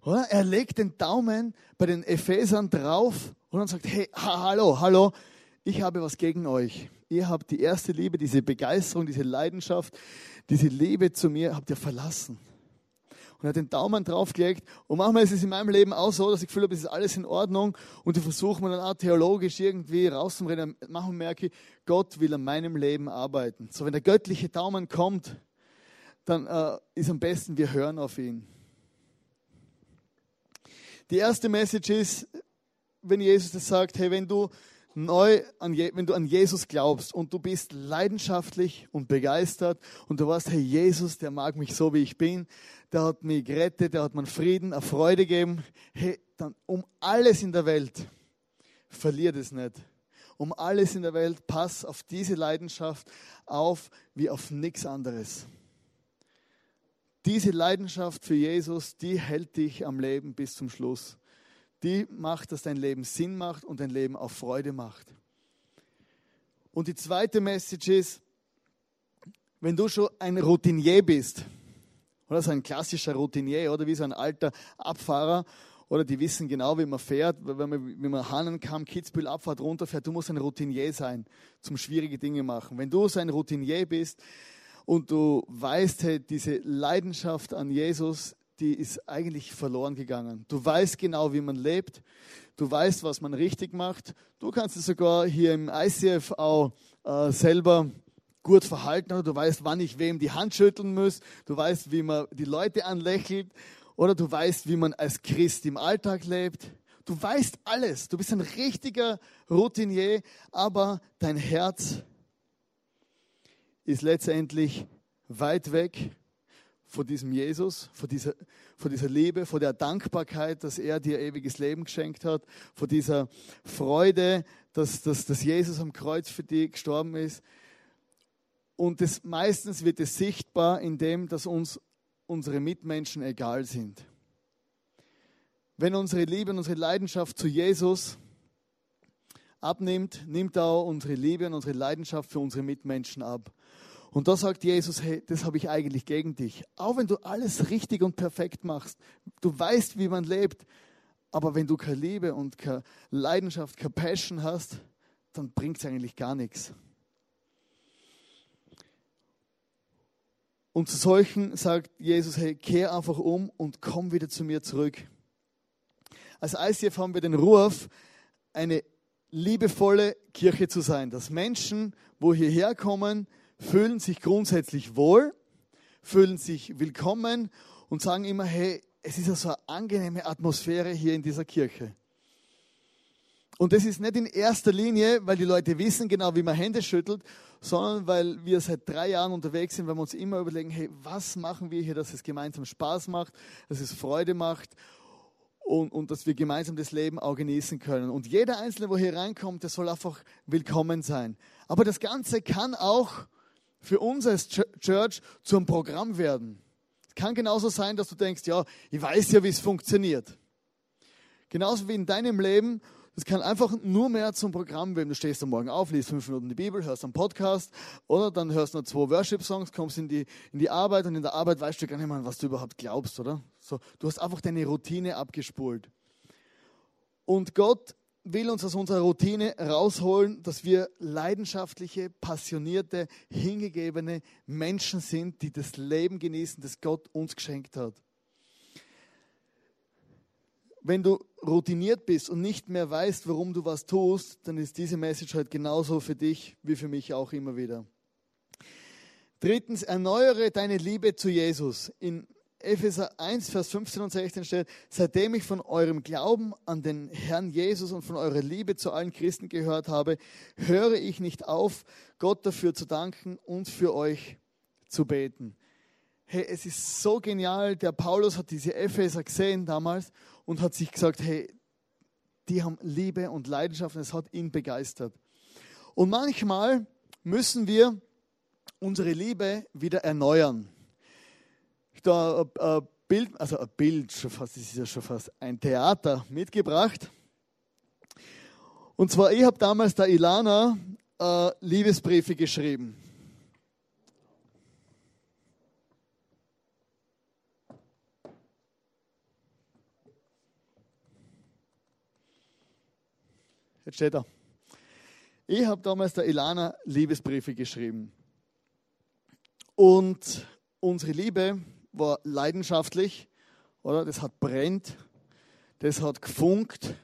Speaker 1: Oder? Er legt den Daumen bei den Ephesern drauf und dann sagt, hey, ha, hallo, hallo, ich habe was gegen euch. Ihr habt die erste Liebe, diese Begeisterung, diese Leidenschaft, diese Liebe zu mir, habt ihr verlassen. Und er hat den Daumen draufgelegt. Und manchmal ist es in meinem Leben auch so, dass ich fühle, es ist alles in Ordnung. Und ich versuche mir dann auch theologisch irgendwie rauszureden. Manchmal merke ich, Gott will an meinem Leben arbeiten. So, wenn der göttliche Daumen kommt, dann äh, ist am besten, wir hören auf ihn. Die erste Message ist, wenn Jesus das sagt, hey, wenn du neu, an, wenn du an Jesus glaubst und du bist leidenschaftlich und begeistert und du weißt, hey, Jesus, der mag mich so, wie ich bin, der hat mich gerettet, der hat mir Frieden, eine Freude gegeben, hey, dann um alles in der Welt, verlier es nicht. Um alles in der Welt, pass auf diese Leidenschaft auf wie auf nichts anderes. Diese Leidenschaft für Jesus, die hält dich am Leben bis zum Schluss die macht, dass dein Leben Sinn macht und dein Leben auch Freude macht. Und die zweite Message ist, wenn du schon ein Routinier bist, oder so ein klassischer Routinier, oder wie so ein alter Abfahrer, oder die wissen genau, wie man fährt, wenn man, wenn man Hannenkamm, Kitzbühel Abfahrt runterfährt, du musst ein Routinier sein, zum schwierige Dinge machen. Wenn du so ein Routinier bist und du weißt, hey, diese Leidenschaft an Jesus, die ist eigentlich verloren gegangen. Du weißt genau, wie man lebt. Du weißt, was man richtig macht. Du kannst es sogar hier im ICF auch äh, selber gut verhalten. Du weißt, wann ich wem die Hand schütteln muss. Du weißt, wie man die Leute anlächelt. Oder du weißt, wie man als Christ im Alltag lebt. Du weißt alles. Du bist ein richtiger Routinier, aber dein Herz ist letztendlich weit weg vor diesem Jesus, vor dieser, vor dieser Liebe, vor der Dankbarkeit, dass er dir ewiges Leben geschenkt hat, vor dieser Freude, dass, dass, dass Jesus am Kreuz für dich gestorben ist. Und das, meistens wird es sichtbar, indem dass uns unsere Mitmenschen egal sind. Wenn unsere Liebe und unsere Leidenschaft zu Jesus abnimmt, nimmt auch unsere Liebe und unsere Leidenschaft für unsere Mitmenschen ab. Und da sagt Jesus, hey, das habe ich eigentlich gegen dich. Auch wenn du alles richtig und perfekt machst, du weißt, wie man lebt, aber wenn du keine Liebe und keine Leidenschaft, keine Passion hast, dann bringt es eigentlich gar nichts. Und zu solchen sagt Jesus, hey, kehr einfach um und komm wieder zu mir zurück. Als ICF haben wir den Ruf, eine liebevolle Kirche zu sein, dass Menschen, wo hierher kommen, fühlen sich grundsätzlich wohl, fühlen sich willkommen und sagen immer, hey, es ist ja so eine angenehme Atmosphäre hier in dieser Kirche. Und das ist nicht in erster Linie, weil die Leute wissen genau, wie man Hände schüttelt, sondern weil wir seit drei Jahren unterwegs sind, weil wir uns immer überlegen, hey, was machen wir hier, dass es gemeinsam Spaß macht, dass es Freude macht und, und dass wir gemeinsam das Leben auch genießen können. Und jeder Einzelne, wo hier reinkommt, der soll einfach willkommen sein. Aber das Ganze kann auch für uns als Church zum Programm werden. Es kann genauso sein, dass du denkst, ja, ich weiß ja, wie es funktioniert. Genauso wie in deinem Leben, das kann einfach nur mehr zum Programm werden. Du stehst am Morgen auf, liest fünf Minuten die Bibel, hörst einen Podcast oder dann hörst du noch zwei Worship-Songs, kommst in die, in die Arbeit und in der Arbeit weißt du gar nicht mehr, was du überhaupt glaubst, oder? So, du hast einfach deine Routine abgespult. Und Gott will uns aus unserer Routine rausholen, dass wir leidenschaftliche, passionierte, hingegebene Menschen sind, die das Leben genießen, das Gott uns geschenkt hat. Wenn du routiniert bist und nicht mehr weißt, warum du was tust, dann ist diese Message halt genauso für dich wie für mich auch immer wieder. Drittens, erneuere deine Liebe zu Jesus. In Epheser 1, Vers 15 und 16 steht, seitdem ich von eurem Glauben an den Herrn Jesus und von eurer Liebe zu allen Christen gehört habe, höre ich nicht auf, Gott dafür zu danken und für euch zu beten. Hey, es ist so genial. Der Paulus hat diese Epheser gesehen damals und hat sich gesagt, hey, die haben Liebe und Leidenschaft und es hat ihn begeistert. Und manchmal müssen wir unsere Liebe wieder erneuern da ein Bild, also ein Bild, schon fast, das ist ja schon fast ein Theater mitgebracht. Und zwar, ich habe damals der Ilana äh, Liebesbriefe geschrieben. Jetzt steht er. Ich habe damals der Ilana Liebesbriefe geschrieben. Und unsere Liebe war leidenschaftlich, oder? Das hat brennt, das hat gefunkt.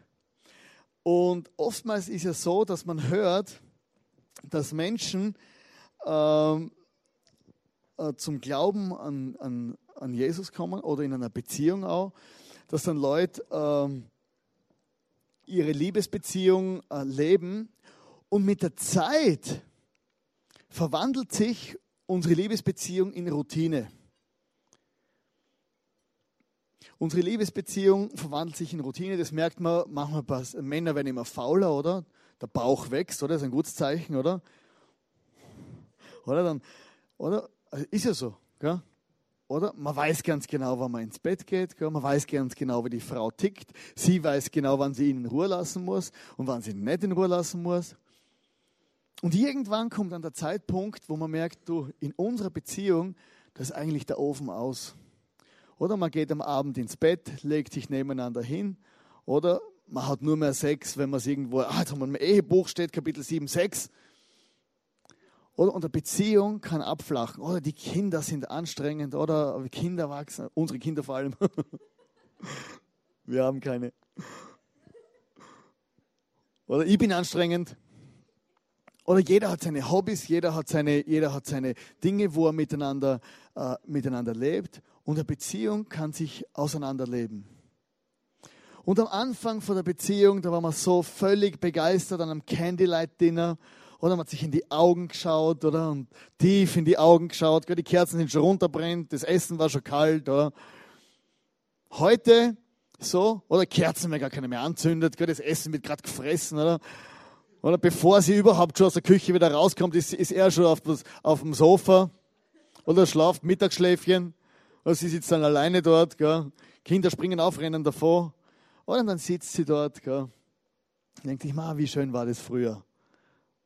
Speaker 1: Und oftmals ist es so, dass man hört, dass Menschen ähm, äh, zum Glauben an, an, an Jesus kommen oder in einer Beziehung auch, dass dann Leute ähm, ihre Liebesbeziehung äh, leben und mit der Zeit verwandelt sich unsere Liebesbeziehung in Routine. Unsere Liebesbeziehung verwandelt sich in Routine. Das merkt man manchmal Männer werden immer fauler, oder? Der Bauch wächst, oder? Das ist ein gutes Zeichen, oder? Oder dann, oder? Also ist ja so, gell? Oder? Man weiß ganz genau, wann man ins Bett geht. Gell? Man weiß ganz genau, wie die Frau tickt. Sie weiß genau, wann sie ihn in Ruhe lassen muss und wann sie ihn nicht in Ruhe lassen muss. Und irgendwann kommt dann der Zeitpunkt, wo man merkt, du, in unserer Beziehung, da ist eigentlich der Ofen aus. Oder man geht am Abend ins Bett, legt sich nebeneinander hin. Oder man hat nur mehr Sex, wenn man es irgendwo, ah, jetzt im Ehebuch steht, Kapitel 7, 6. Oder und eine Beziehung kann abflachen. Oder die Kinder sind anstrengend. Oder Kinder wachsen, unsere Kinder vor allem. Wir haben keine. Oder ich bin anstrengend. Oder jeder hat seine Hobbys, jeder hat seine, jeder hat seine Dinge, wo er miteinander, äh, miteinander lebt. Und eine Beziehung kann sich auseinanderleben. Und am Anfang von der Beziehung, da war man so völlig begeistert an einem Candlelight-Dinner. Oder man hat sich in die Augen geschaut, oder? Und tief in die Augen geschaut. Die Kerzen sind schon runterbrennt, das Essen war schon kalt, oder? Heute so, oder Kerzen werden gar keine mehr anzündet, das Essen wird gerade gefressen, oder? Oder bevor sie überhaupt schon aus der Küche wieder rauskommt, ist, ist er schon auf, auf dem Sofa oder schlaft Mittagsschläfchen. Oder sie sitzt dann alleine dort. Gell. Kinder springen auf, rennen davor. Oder dann sitzt sie dort. Gell. Denkt sich, wie schön war das früher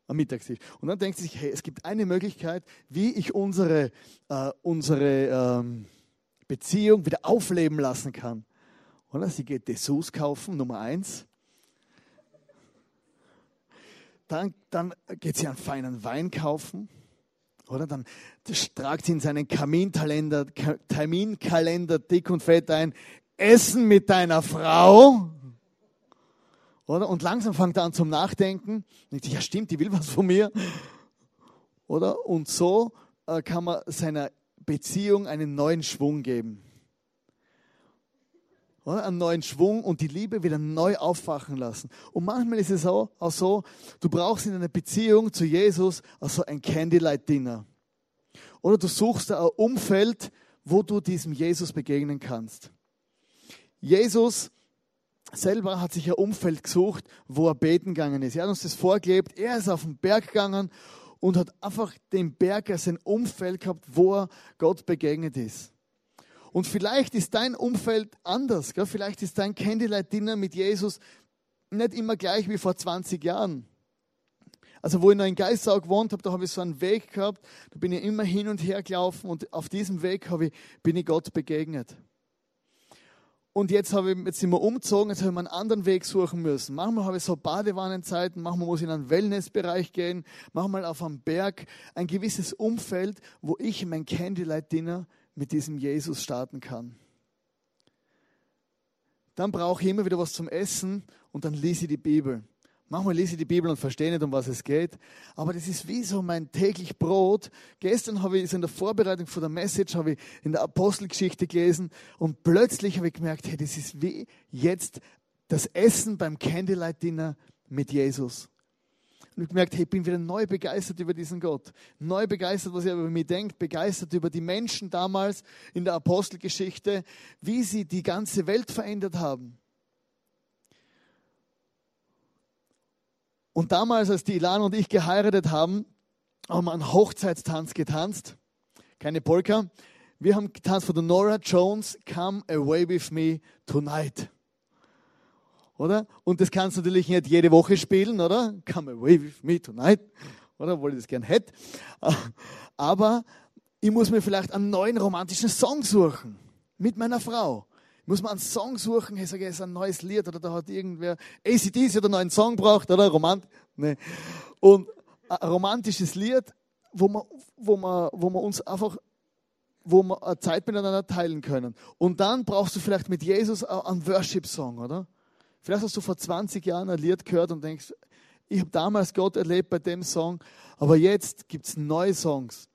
Speaker 1: am Mittagstisch. Und dann denkt sie sich, hey, es gibt eine Möglichkeit, wie ich unsere, äh, unsere ähm, Beziehung wieder aufleben lassen kann. Oder sie geht Dessous kaufen, Nummer eins. Dann, dann geht sie einen feinen Wein kaufen. Oder dann tragt sie in seinen Kaminkalender, Terminkalender dick und fett ein, Essen mit deiner Frau. Oder? Und langsam fängt er an zum Nachdenken. Und ja, stimmt, die will was von mir. Oder? Und so äh, kann man seiner Beziehung einen neuen Schwung geben oder? einen neuen Schwung und die Liebe wieder neu aufwachen lassen. Und manchmal ist es auch, auch so, du brauchst in einer Beziehung zu Jesus also ein Candlelight-Dinner. Oder du suchst ein Umfeld, wo du diesem Jesus begegnen kannst. Jesus selber hat sich ein Umfeld gesucht, wo er beten gegangen ist. Er hat uns das vorgelebt. Er ist auf den Berg gegangen und hat einfach den Berg als ein Umfeld gehabt, wo er Gott begegnet ist. Und vielleicht ist dein Umfeld anders. Gell? Vielleicht ist dein Candlelight-Dinner mit Jesus nicht immer gleich wie vor 20 Jahren. Also wo ich noch in Geissau gewohnt habe, da habe ich so einen Weg gehabt, da bin ich immer hin und her gelaufen und auf diesem Weg ich, bin ich Gott begegnet. Und jetzt, habe ich, jetzt sind wir umgezogen, jetzt habe ich mir einen anderen Weg suchen müssen. Manchmal habe ich so Badewannenzeiten, manchmal muss ich in einen Wellnessbereich gehen, manchmal auf einem Berg, ein gewisses Umfeld, wo ich mein Candlelight-Dinner mit diesem Jesus starten kann. Dann brauche ich immer wieder was zum Essen und dann lese ich die Bibel. Manchmal lese ich die Bibel und verstehe nicht, um was es geht. Aber das ist wie so mein täglich Brot. Gestern habe ich es in der Vorbereitung von der Message, habe ich in der Apostelgeschichte gelesen und plötzlich habe ich gemerkt, hey, das ist wie jetzt das Essen beim Candlelight Dinner mit Jesus. Und ich gemerkt, hey, ich bin wieder neu begeistert über diesen Gott. Neu begeistert, was er über mich denkt, begeistert über die Menschen damals in der Apostelgeschichte, wie sie die ganze Welt verändert haben. Und damals, als die Ilan und ich geheiratet haben, haben wir einen Hochzeitstanz getanzt. Keine Polka. Wir haben getanzt von der Nora Jones, Come Away With Me Tonight. Oder? Und das kannst du natürlich nicht jede Woche spielen, oder? Come Away With Me Tonight. Oder? Obwohl ich das gern hätte. Aber ich muss mir vielleicht einen neuen romantischen Song suchen. Mit meiner Frau muss man einen Song suchen, ich sage, es ist ein neues Lied oder da hat irgendwer ACDC oder einen neuen Song braucht, oder? Romant nee. Und ein romantisches Lied, wo man, wo man, wo man uns einfach wo wir Zeit miteinander teilen können. Und dann brauchst du vielleicht mit Jesus einen Worship-Song, oder? Vielleicht hast du vor 20 Jahren ein Lied gehört und denkst, ich habe damals Gott erlebt bei dem Song, aber jetzt gibt es neue Songs.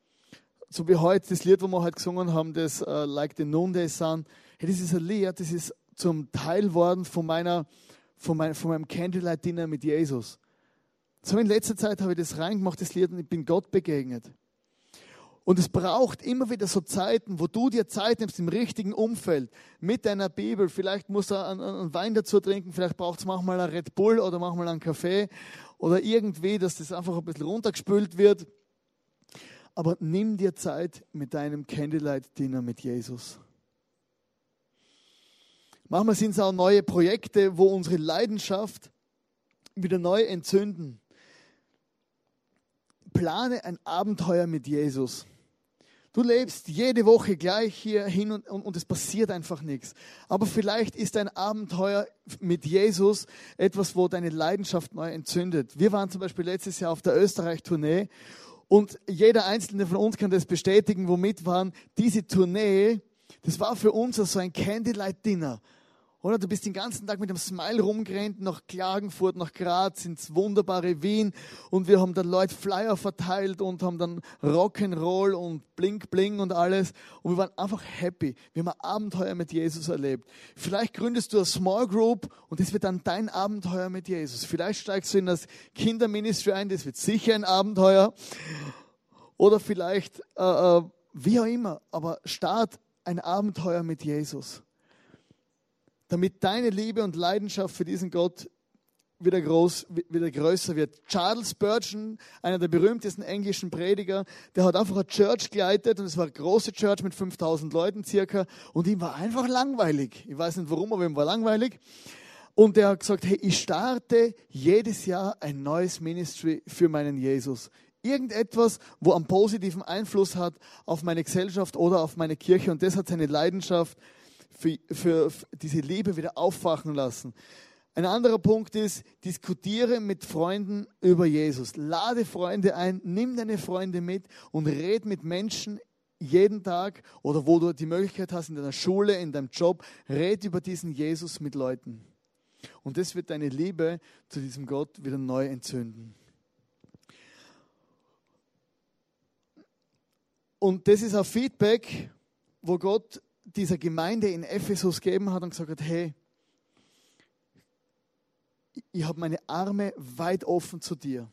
Speaker 1: So wie heute das Lied, wo wir heute gesungen haben, das uh, Like the Noonday Sun hey, das ist ein Lied, das ist zum Teil worden von, meiner, von, mein, von meinem Candlelight-Dinner mit Jesus. So in letzter Zeit habe ich das reingemacht, das Lied, und ich bin Gott begegnet. Und es braucht immer wieder so Zeiten, wo du dir Zeit nimmst im richtigen Umfeld, mit deiner Bibel. Vielleicht musst du einen, Wein dazu trinken, vielleicht braucht es manchmal einen Red Bull oder manchmal einen Kaffee oder irgendwie, dass das einfach ein bisschen runtergespült wird. Aber nimm dir Zeit mit deinem Candlelight-Dinner mit Jesus. Manchmal sind es auch neue Projekte, wo unsere Leidenschaft wieder neu entzünden. Plane ein Abenteuer mit Jesus. Du lebst jede Woche gleich hier hin und, und, und, es passiert einfach nichts. Aber vielleicht ist ein Abenteuer mit Jesus etwas, wo deine Leidenschaft neu entzündet. Wir waren zum Beispiel letztes Jahr auf der Österreich-Tournee und jeder Einzelne von uns kann das bestätigen, womit waren diese Tournee, das war für uns so ein Candlelight-Dinner. Oder du bist den ganzen Tag mit einem Smile rumgerannt nach Klagenfurt, nach Graz, ins wunderbare Wien und wir haben dann Leute Flyer verteilt und haben dann Rock'n'Roll und Blink Bling und alles und wir waren einfach happy. Wir haben ein Abenteuer mit Jesus erlebt. Vielleicht gründest du eine Small Group und das wird dann dein Abenteuer mit Jesus. Vielleicht steigst du in das Kinderministry ein, das wird sicher ein Abenteuer. Oder vielleicht, äh, äh, wie auch immer, aber start ein Abenteuer mit Jesus damit deine Liebe und Leidenschaft für diesen Gott wieder, groß, wieder größer wird. Charles Spurgeon, einer der berühmtesten englischen Prediger, der hat einfach eine Church geleitet und es war eine große Church mit 5000 Leuten circa und ihm war einfach langweilig. Ich weiß nicht warum, aber ihm war langweilig. Und er hat gesagt, hey, ich starte jedes Jahr ein neues Ministry für meinen Jesus. Irgendetwas, wo einen positiven Einfluss hat auf meine Gesellschaft oder auf meine Kirche. Und das hat seine Leidenschaft für, für, für diese Liebe wieder aufwachen lassen. Ein anderer Punkt ist, diskutiere mit Freunden über Jesus. Lade Freunde ein, nimm deine Freunde mit und red mit Menschen jeden Tag oder wo du die Möglichkeit hast, in deiner Schule, in deinem Job, red über diesen Jesus mit Leuten. Und das wird deine Liebe zu diesem Gott wieder neu entzünden. Und das ist auch Feedback, wo Gott dieser Gemeinde in Ephesus gegeben hat und gesagt hat, hey, ich habe meine Arme weit offen zu dir.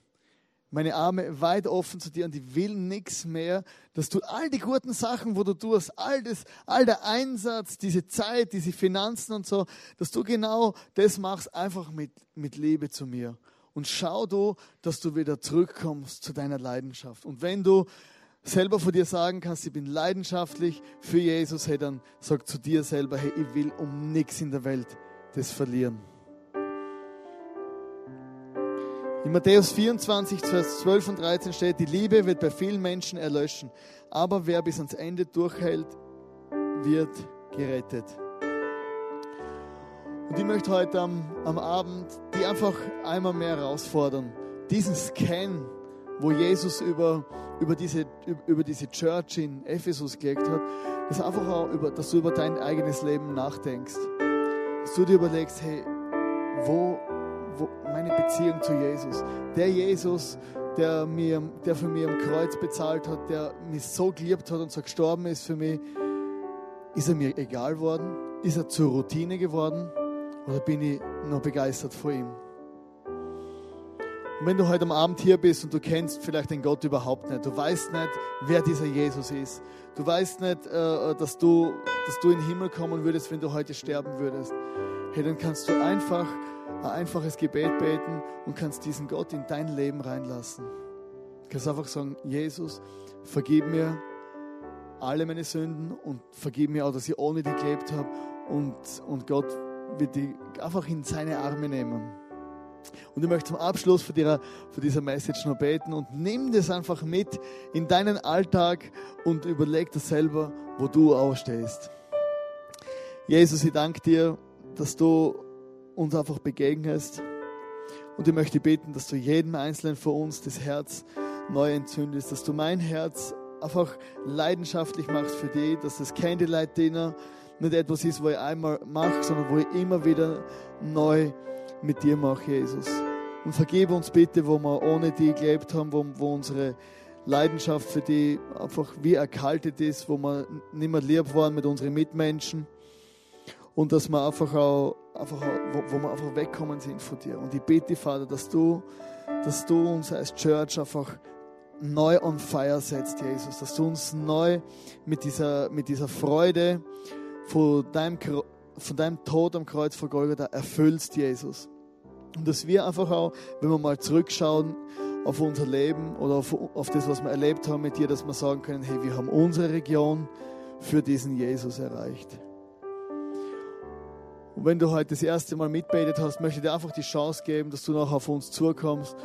Speaker 1: meine Arme weit offen zu dir und ich will nichts mehr, dass du all die guten Sachen, wo du tust, all, das, all der Einsatz, diese Zeit, diese Finanzen und so, dass du genau das machst, einfach mit, mit Liebe zu mir. Und schau du, dass du wieder zurückkommst zu deiner Leidenschaft. Und wenn du selber von dir sagen kannst, ich bin leidenschaftlich für Jesus, hey, dann sag zu dir selber, hey, ich will um nichts in der Welt das verlieren. In Matthäus 24, Vers 12 und 13 steht, die Liebe wird bei vielen Menschen erlöschen, aber wer bis ans Ende durchhält, wird gerettet. Und ich möchte heute am, am Abend die einfach einmal mehr herausfordern, diesen Scan, wo Jesus über, über, diese, über diese Church in Ephesus gelegt hat, das einfach auch über, dass du über dein eigenes Leben nachdenkst. Dass du dir überlegst, hey, wo wo, meine Beziehung zu Jesus. Der Jesus, der, mir, der für mich am Kreuz bezahlt hat, der mich so geliebt hat und so gestorben ist für mich, ist er mir egal worden? Ist er zur Routine geworden? Oder bin ich noch begeistert vor ihm? Und wenn du heute am Abend hier bist und du kennst vielleicht den Gott überhaupt nicht, du weißt nicht, wer dieser Jesus ist, du weißt nicht, äh, dass du, dass du in den Himmel kommen würdest, wenn du heute sterben würdest, hey, dann kannst du einfach ein einfaches Gebet beten und kannst diesen Gott in dein Leben reinlassen. Du kannst einfach sagen, Jesus, vergib mir alle meine Sünden und vergib mir auch, dass ich ohne dich gelebt habe. Und, und Gott wird dich einfach in seine Arme nehmen. Und ich möchte zum Abschluss von dieser, von dieser Message noch beten und nimm das einfach mit in deinen Alltag und überleg das selber, wo du ausstehst. Jesus, ich danke dir, dass du uns einfach begegnest. Und ich möchte beten, dass du jedem Einzelnen von uns das Herz neu entzündest, dass du mein Herz einfach leidenschaftlich machst für dich, dass das Candlelight Dinner nicht etwas ist, wo ich einmal mache, sondern wo ich immer wieder neu mit dir mache, Jesus. Und vergebe uns bitte, wo wir ohne dich gelebt haben, wo, wo unsere Leidenschaft für dich einfach wie erkaltet ist, wo wir nicht mehr lieb waren mit unseren Mitmenschen und dass wir einfach auch, einfach auch, wo, wo wir einfach wegkommen sind von dir. Und ich bete, Vater, dass du, dass du uns als Church einfach neu on fire setzt, Jesus, dass du uns neu mit dieser, mit dieser Freude von deinem, von deinem Tod am Kreuz vor Golgatha erfüllst, Jesus. Und dass wir einfach auch, wenn wir mal zurückschauen auf unser Leben oder auf, auf das, was wir erlebt haben mit dir, dass wir sagen können, hey, wir haben unsere Region für diesen Jesus erreicht. Und wenn du heute das erste Mal mitbetet hast, möchte ich dir einfach die Chance geben, dass du noch auf uns zukommst,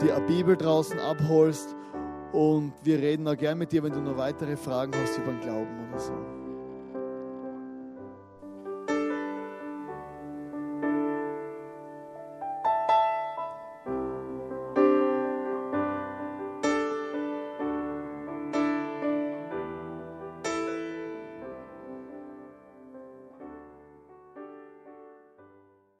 Speaker 1: dir eine Bibel draußen abholst und wir reden auch gern mit dir, wenn du noch weitere Fragen hast über den Glauben oder so.